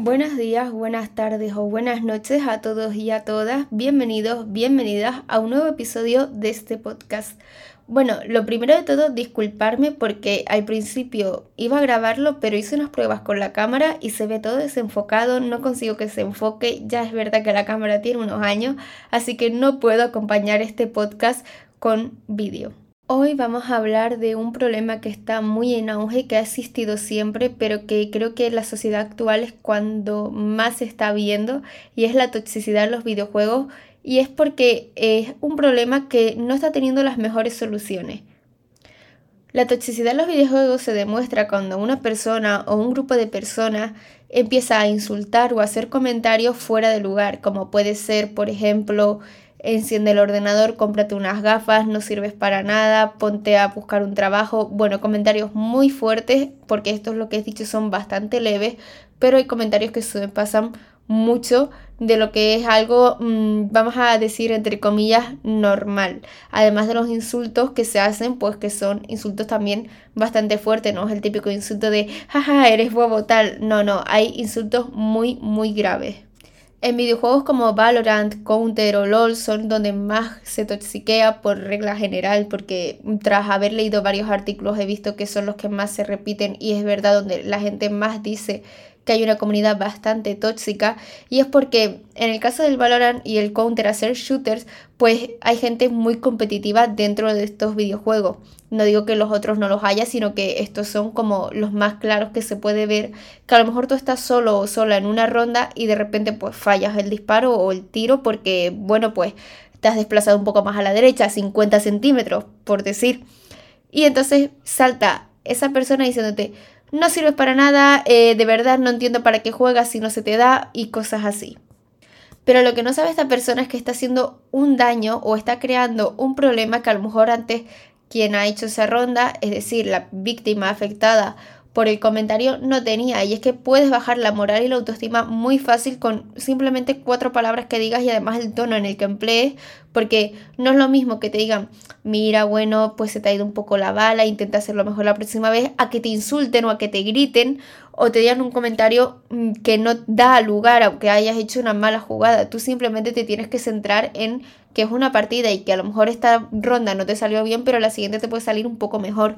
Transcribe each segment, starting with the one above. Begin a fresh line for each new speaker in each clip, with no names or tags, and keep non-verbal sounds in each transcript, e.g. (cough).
Buenos días, buenas tardes o buenas noches a todos y a todas. Bienvenidos, bienvenidas a un nuevo episodio de este podcast. Bueno, lo primero de todo, disculparme porque al principio iba a grabarlo, pero hice unas pruebas con la cámara y se ve todo desenfocado, no consigo que se enfoque. Ya es verdad que la cámara tiene unos años, así que no puedo acompañar este podcast con vídeo. Hoy vamos a hablar de un problema que está muy en auge, que ha existido siempre, pero que creo que la sociedad actual es cuando más se está viendo, y es la toxicidad en los videojuegos, y es porque es un problema que no está teniendo las mejores soluciones. La toxicidad en los videojuegos se demuestra cuando una persona o un grupo de personas empieza a insultar o a hacer comentarios fuera de lugar, como puede ser, por ejemplo, enciende el ordenador, cómprate unas gafas, no sirves para nada, ponte a buscar un trabajo. Bueno, comentarios muy fuertes, porque esto es lo que he dicho, son bastante leves, pero hay comentarios que se pasan mucho de lo que es algo, mm, vamos a decir, entre comillas, normal. Además de los insultos que se hacen, pues que son insultos también bastante fuertes, no es el típico insulto de, jaja, eres bobo tal. No, no, hay insultos muy, muy graves. En videojuegos como Valorant, Counter o LOL son donde más se toxiquea por regla general, porque tras haber leído varios artículos he visto que son los que más se repiten y es verdad donde la gente más dice que hay una comunidad bastante tóxica y es porque en el caso del Valorant y el Counter hacer shooters, pues hay gente muy competitiva dentro de estos videojuegos. No digo que los otros no los haya, sino que estos son como los más claros que se puede ver, que a lo mejor tú estás solo o sola en una ronda y de repente pues fallas el disparo o el tiro porque, bueno, pues te has desplazado un poco más a la derecha, 50 centímetros, por decir. Y entonces salta esa persona diciéndote, no sirves para nada, eh, de verdad no entiendo para qué juegas si no se te da y cosas así. Pero lo que no sabe esta persona es que está haciendo un daño o está creando un problema que a lo mejor antes quien ha hecho esa ronda, es decir, la víctima afectada por el comentario no tenía. Y es que puedes bajar la moral y la autoestima muy fácil con simplemente cuatro palabras que digas y además el tono en el que emplees. Porque no es lo mismo que te digan, mira, bueno, pues se te ha ido un poco la bala, intenta hacerlo mejor la próxima vez, a que te insulten o a que te griten o te digan un comentario mm, que no da lugar a que hayas hecho una mala jugada. Tú simplemente te tienes que centrar en que es una partida y que a lo mejor esta ronda no te salió bien, pero la siguiente te puede salir un poco mejor.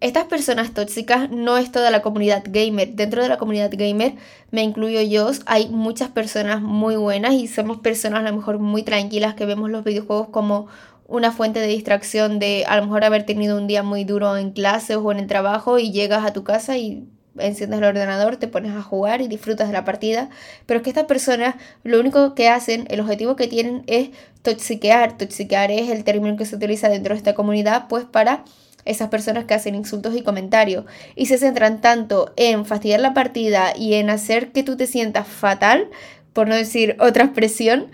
Estas personas tóxicas no es toda la comunidad gamer. Dentro de la comunidad gamer me incluyo yo. Hay muchas personas muy buenas y somos personas a lo mejor muy tranquilas que vemos los videojuegos como una fuente de distracción de a lo mejor haber tenido un día muy duro en clases o en el trabajo y llegas a tu casa y enciendes el ordenador, te pones a jugar y disfrutas de la partida, pero es que estas personas lo único que hacen, el objetivo que tienen es toxiquear, toxiquear es el término que se utiliza dentro de esta comunidad, pues para esas personas que hacen insultos y comentarios y se centran tanto en fastidiar la partida y en hacer que tú te sientas fatal, por no decir (laughs) otra expresión,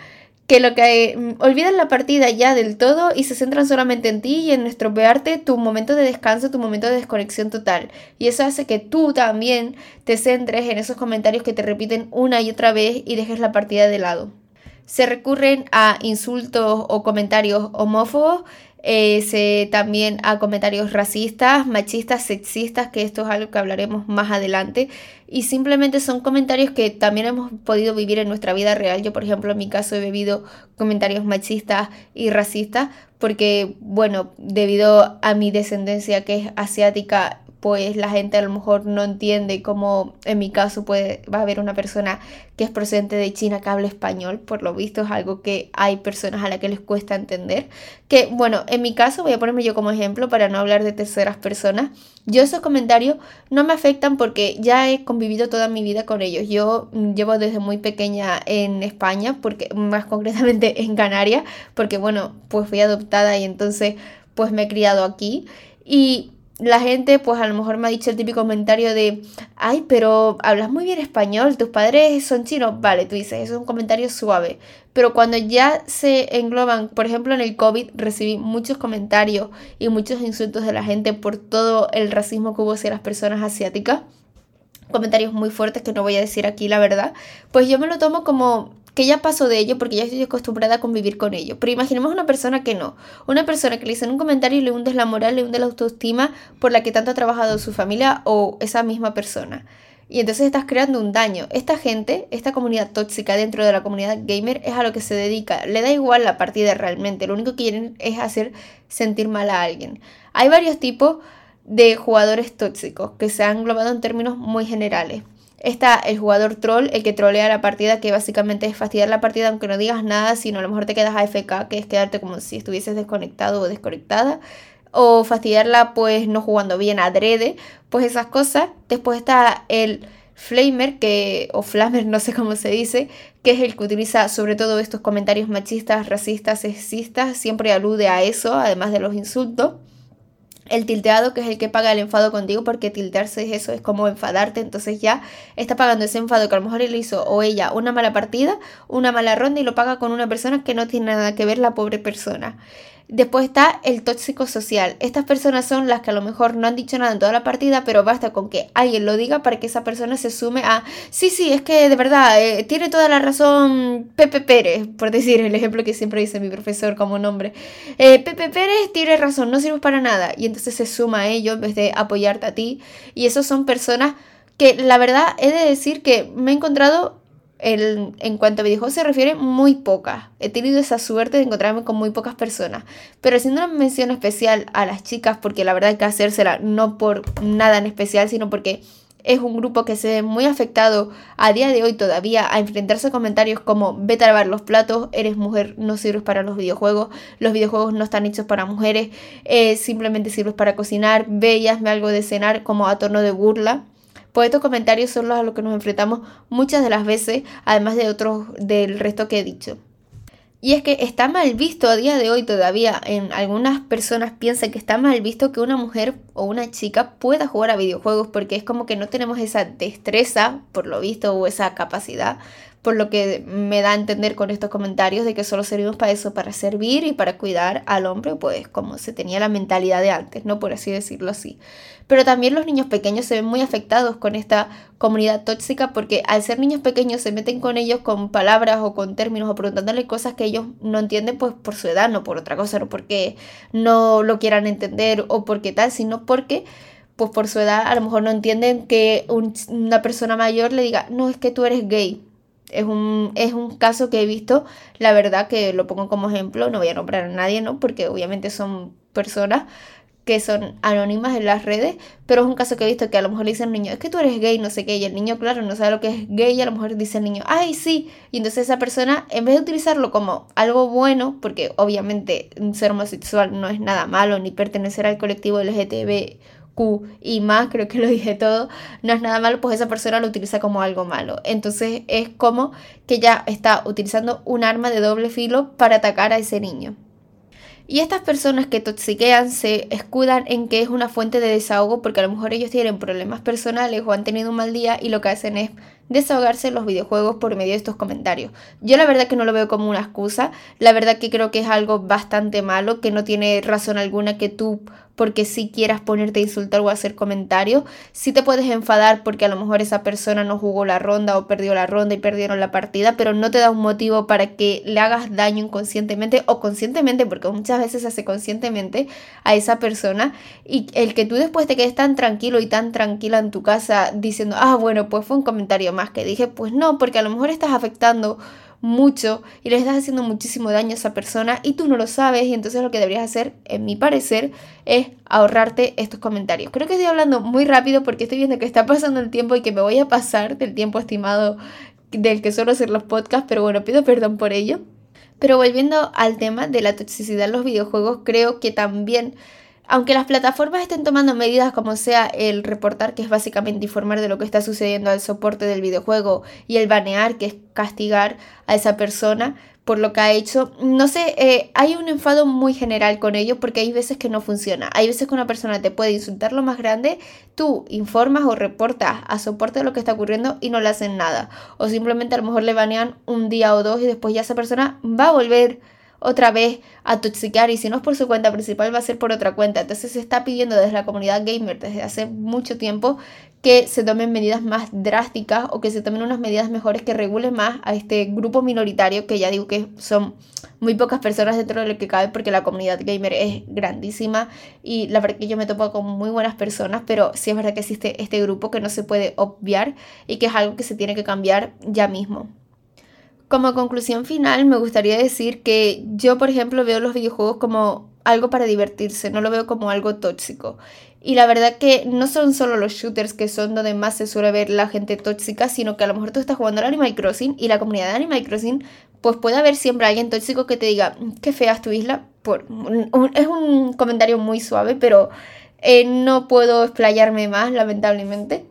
que lo que mm, olvidan la partida ya del todo y se centran solamente en ti y en estropearte tu momento de descanso, tu momento de desconexión total. Y eso hace que tú también te centres en esos comentarios que te repiten una y otra vez y dejes la partida de lado. Se recurren a insultos o comentarios homófobos eh, también a comentarios racistas, machistas, sexistas, que esto es algo que hablaremos más adelante. Y simplemente son comentarios que también hemos podido vivir en nuestra vida real. Yo, por ejemplo, en mi caso he vivido comentarios machistas y racistas porque, bueno, debido a mi descendencia que es asiática, pues la gente a lo mejor no entiende cómo en mi caso puede, va a haber una persona que es procedente de China que habla español, por lo visto es algo que hay personas a las que les cuesta entender, que bueno, en mi caso voy a ponerme yo como ejemplo para no hablar de terceras personas, yo esos comentarios no me afectan porque ya he convivido toda mi vida con ellos, yo llevo desde muy pequeña en España, porque más concretamente (laughs) en Canarias, porque bueno, pues fui adoptada y entonces pues me he criado aquí. Y la gente pues a lo mejor me ha dicho el típico comentario de, ay, pero hablas muy bien español, tus padres son chinos, vale, tú dices, eso es un comentario suave, pero cuando ya se engloban, por ejemplo en el COVID recibí muchos comentarios y muchos insultos de la gente por todo el racismo que hubo hacia las personas asiáticas, comentarios muy fuertes que no voy a decir aquí la verdad, pues yo me lo tomo como que ya pasó de ello porque ya estoy acostumbrada a convivir con ello. Pero imaginemos una persona que no. Una persona que le dice en un comentario y le hundes la moral, le hunde la autoestima por la que tanto ha trabajado su familia o esa misma persona. y entonces estás creando un daño. Esta gente, esta comunidad tóxica dentro de la comunidad gamer es a lo que se dedica. Le da igual la partida realmente, lo único que quieren es hacer sentir mal a alguien. Hay varios tipos de jugadores tóxicos que se han englobado en términos muy generales. Está el jugador troll, el que trolea la partida, que básicamente es fastidiar la partida aunque no digas nada, sino a lo mejor te quedas AFK, que es quedarte como si estuvieses desconectado o desconectada o fastidiarla pues no jugando bien adrede, pues esas cosas. Después está el flamer, que, o flamer, (laughs) no sé cómo se dice, que es el que utiliza sobre todo estos comentarios machistas, racistas, sexistas, siempre alude a eso, además de los insultos. El tilteado, que es el que paga el enfado contigo, porque tiltearse es eso, es como enfadarte, entonces ya está pagando ese enfado que a lo mejor él hizo o ella una mala partida, una mala ronda y lo paga con una persona que no tiene nada que ver la pobre persona. Después está el tóxico social. Estas personas son las que a lo mejor no han dicho nada en toda la partida, pero basta con que alguien lo diga para que esa persona se sume a, sí, sí, es que de verdad, eh, tiene toda la razón Pepe Pérez, por decir el ejemplo que siempre dice mi profesor como nombre. Eh, Pepe Pérez tiene razón, no sirve para nada. Y entonces se suma a ello en vez de apoyarte a ti. Y esos son personas que la verdad he de decir que me he encontrado en cuanto a videojuegos se refiere, muy pocas. He tenido esa suerte de encontrarme con muy pocas personas. Pero haciendo una mención especial a las chicas, porque la verdad hay que hacérsela no por nada en especial, sino porque es un grupo que se ve muy afectado a día de hoy todavía a enfrentarse a comentarios como vete a lavar los platos, eres mujer, no sirves para los videojuegos, los videojuegos no están hechos para mujeres, eh, simplemente sirves para cocinar, ve y hazme algo de cenar como a tono de burla. Pues estos comentarios son los a los que nos enfrentamos muchas de las veces, además de otros del resto que he dicho. Y es que está mal visto a día de hoy todavía. En algunas personas piensan que está mal visto que una mujer o una chica pueda jugar a videojuegos porque es como que no tenemos esa destreza, por lo visto, o esa capacidad por lo que me da a entender con estos comentarios de que solo servimos para eso, para servir y para cuidar al hombre, pues como se tenía la mentalidad de antes, ¿no? Por así decirlo así. Pero también los niños pequeños se ven muy afectados con esta comunidad tóxica porque al ser niños pequeños se meten con ellos con palabras o con términos o preguntándole cosas que ellos no entienden pues por su edad, no por otra cosa, no porque no lo quieran entender o porque tal, sino porque pues por su edad a lo mejor no entienden que una persona mayor le diga, no, es que tú eres gay es un, es un caso que he visto, la verdad que lo pongo como ejemplo, no voy a nombrar a nadie, ¿no? Porque obviamente son personas que son anónimas en las redes, pero es un caso que he visto que a lo mejor le dicen al niño, es que tú eres gay, no sé qué, y el niño, claro, no sabe lo que es gay, y a lo mejor dice el niño, ay, sí, y entonces esa persona, en vez de utilizarlo como algo bueno, porque obviamente ser homosexual no es nada malo, ni pertenecer al colectivo LGTB y más, creo que lo dije todo, no es nada malo, pues esa persona lo utiliza como algo malo. Entonces es como que ya está utilizando un arma de doble filo para atacar a ese niño. Y estas personas que toxiquean se escudan en que es una fuente de desahogo porque a lo mejor ellos tienen problemas personales o han tenido un mal día y lo que hacen es desahogarse los videojuegos por medio de estos comentarios. Yo la verdad que no lo veo como una excusa, la verdad que creo que es algo bastante malo, que no tiene razón alguna que tú porque si quieras ponerte a insultar o hacer comentarios, si te puedes enfadar porque a lo mejor esa persona no jugó la ronda o perdió la ronda y perdieron la partida, pero no te da un motivo para que le hagas daño inconscientemente o conscientemente, porque muchas veces se hace conscientemente a esa persona. Y el que tú después te quedes tan tranquilo y tan tranquila en tu casa diciendo, ah, bueno, pues fue un comentario más que dije, pues no, porque a lo mejor estás afectando mucho y le estás haciendo muchísimo daño a esa persona y tú no lo sabes y entonces lo que deberías hacer, en mi parecer, es ahorrarte estos comentarios. Creo que estoy hablando muy rápido porque estoy viendo que está pasando el tiempo y que me voy a pasar del tiempo estimado del que suelo hacer los podcasts, pero bueno, pido perdón por ello. Pero volviendo al tema de la toxicidad en los videojuegos, creo que también aunque las plataformas estén tomando medidas como sea el reportar, que es básicamente informar de lo que está sucediendo al soporte del videojuego, y el banear, que es castigar a esa persona por lo que ha hecho, no sé, eh, hay un enfado muy general con ello porque hay veces que no funciona. Hay veces que una persona te puede insultar lo más grande, tú informas o reportas a soporte de lo que está ocurriendo y no le hacen nada. O simplemente a lo mejor le banean un día o dos y después ya esa persona va a volver otra vez a toxicar y si no es por su cuenta principal va a ser por otra cuenta. Entonces se está pidiendo desde la comunidad gamer desde hace mucho tiempo que se tomen medidas más drásticas o que se tomen unas medidas mejores que regulen más a este grupo minoritario que ya digo que son muy pocas personas dentro de lo que cabe porque la comunidad gamer es grandísima y la verdad que yo me topo con muy buenas personas, pero sí es verdad que existe este grupo que no se puede obviar y que es algo que se tiene que cambiar ya mismo. Como conclusión final, me gustaría decir que yo, por ejemplo, veo los videojuegos como algo para divertirse, no lo veo como algo tóxico. Y la verdad que no son solo los shooters que son donde más se suele ver la gente tóxica, sino que a lo mejor tú estás jugando al Animal Crossing y la comunidad de Animal Crossing, pues puede haber siempre alguien tóxico que te diga, mm, qué fea es tu isla. Por, es un comentario muy suave, pero eh, no puedo explayarme más, lamentablemente.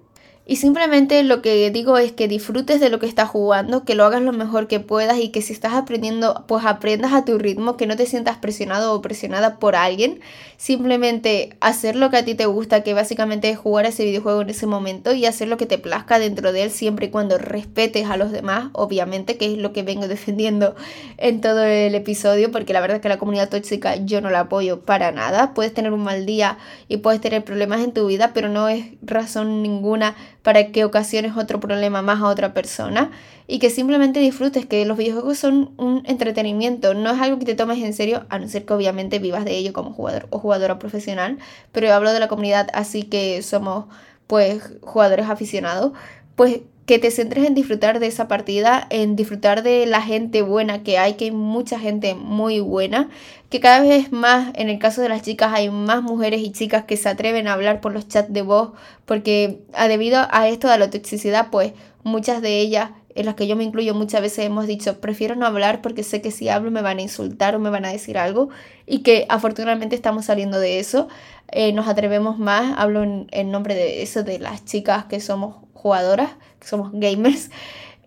Y simplemente lo que digo es que disfrutes de lo que estás jugando, que lo hagas lo mejor que puedas y que si estás aprendiendo, pues aprendas a tu ritmo, que no te sientas presionado o presionada por alguien. Simplemente hacer lo que a ti te gusta, que básicamente es jugar ese videojuego en ese momento y hacer lo que te plazca dentro de él siempre y cuando respetes a los demás, obviamente, que es lo que vengo (laughs) defendiendo en todo el episodio, porque la verdad es que la comunidad tóxica yo no la apoyo para nada. Puedes tener un mal día y puedes tener problemas en tu vida, pero no es razón ninguna para que ocasiones otro problema más a otra persona y que simplemente disfrutes que los videojuegos son un entretenimiento, no es algo que te tomes en serio, a no ser que obviamente vivas de ello como jugador o jugadora profesional, pero yo hablo de la comunidad así que somos pues jugadores aficionados, pues que te centres en disfrutar de esa partida, en disfrutar de la gente buena que hay, que hay mucha gente muy buena, que cada vez más, en el caso de las chicas, hay más mujeres y chicas que se atreven a hablar por los chats de voz, porque a, debido a esto de la toxicidad, pues muchas de ellas, en las que yo me incluyo muchas veces hemos dicho, prefiero no hablar porque sé que si hablo me van a insultar o me van a decir algo, y que afortunadamente estamos saliendo de eso, eh, nos atrevemos más, hablo en nombre de eso, de las chicas que somos jugadoras, que somos gamers,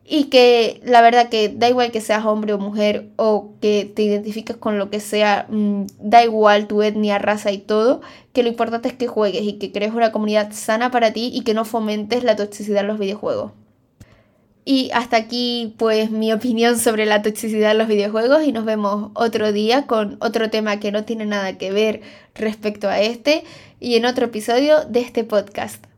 y que la verdad que da igual que seas hombre o mujer o que te identifiques con lo que sea, mm, da igual tu etnia, raza y todo, que lo importante es que juegues y que crees una comunidad sana para ti y que no fomentes la toxicidad en los videojuegos. Y hasta aquí pues mi opinión sobre la toxicidad en los videojuegos y nos vemos otro día con otro tema que no tiene nada que ver respecto a este y en otro episodio de este podcast.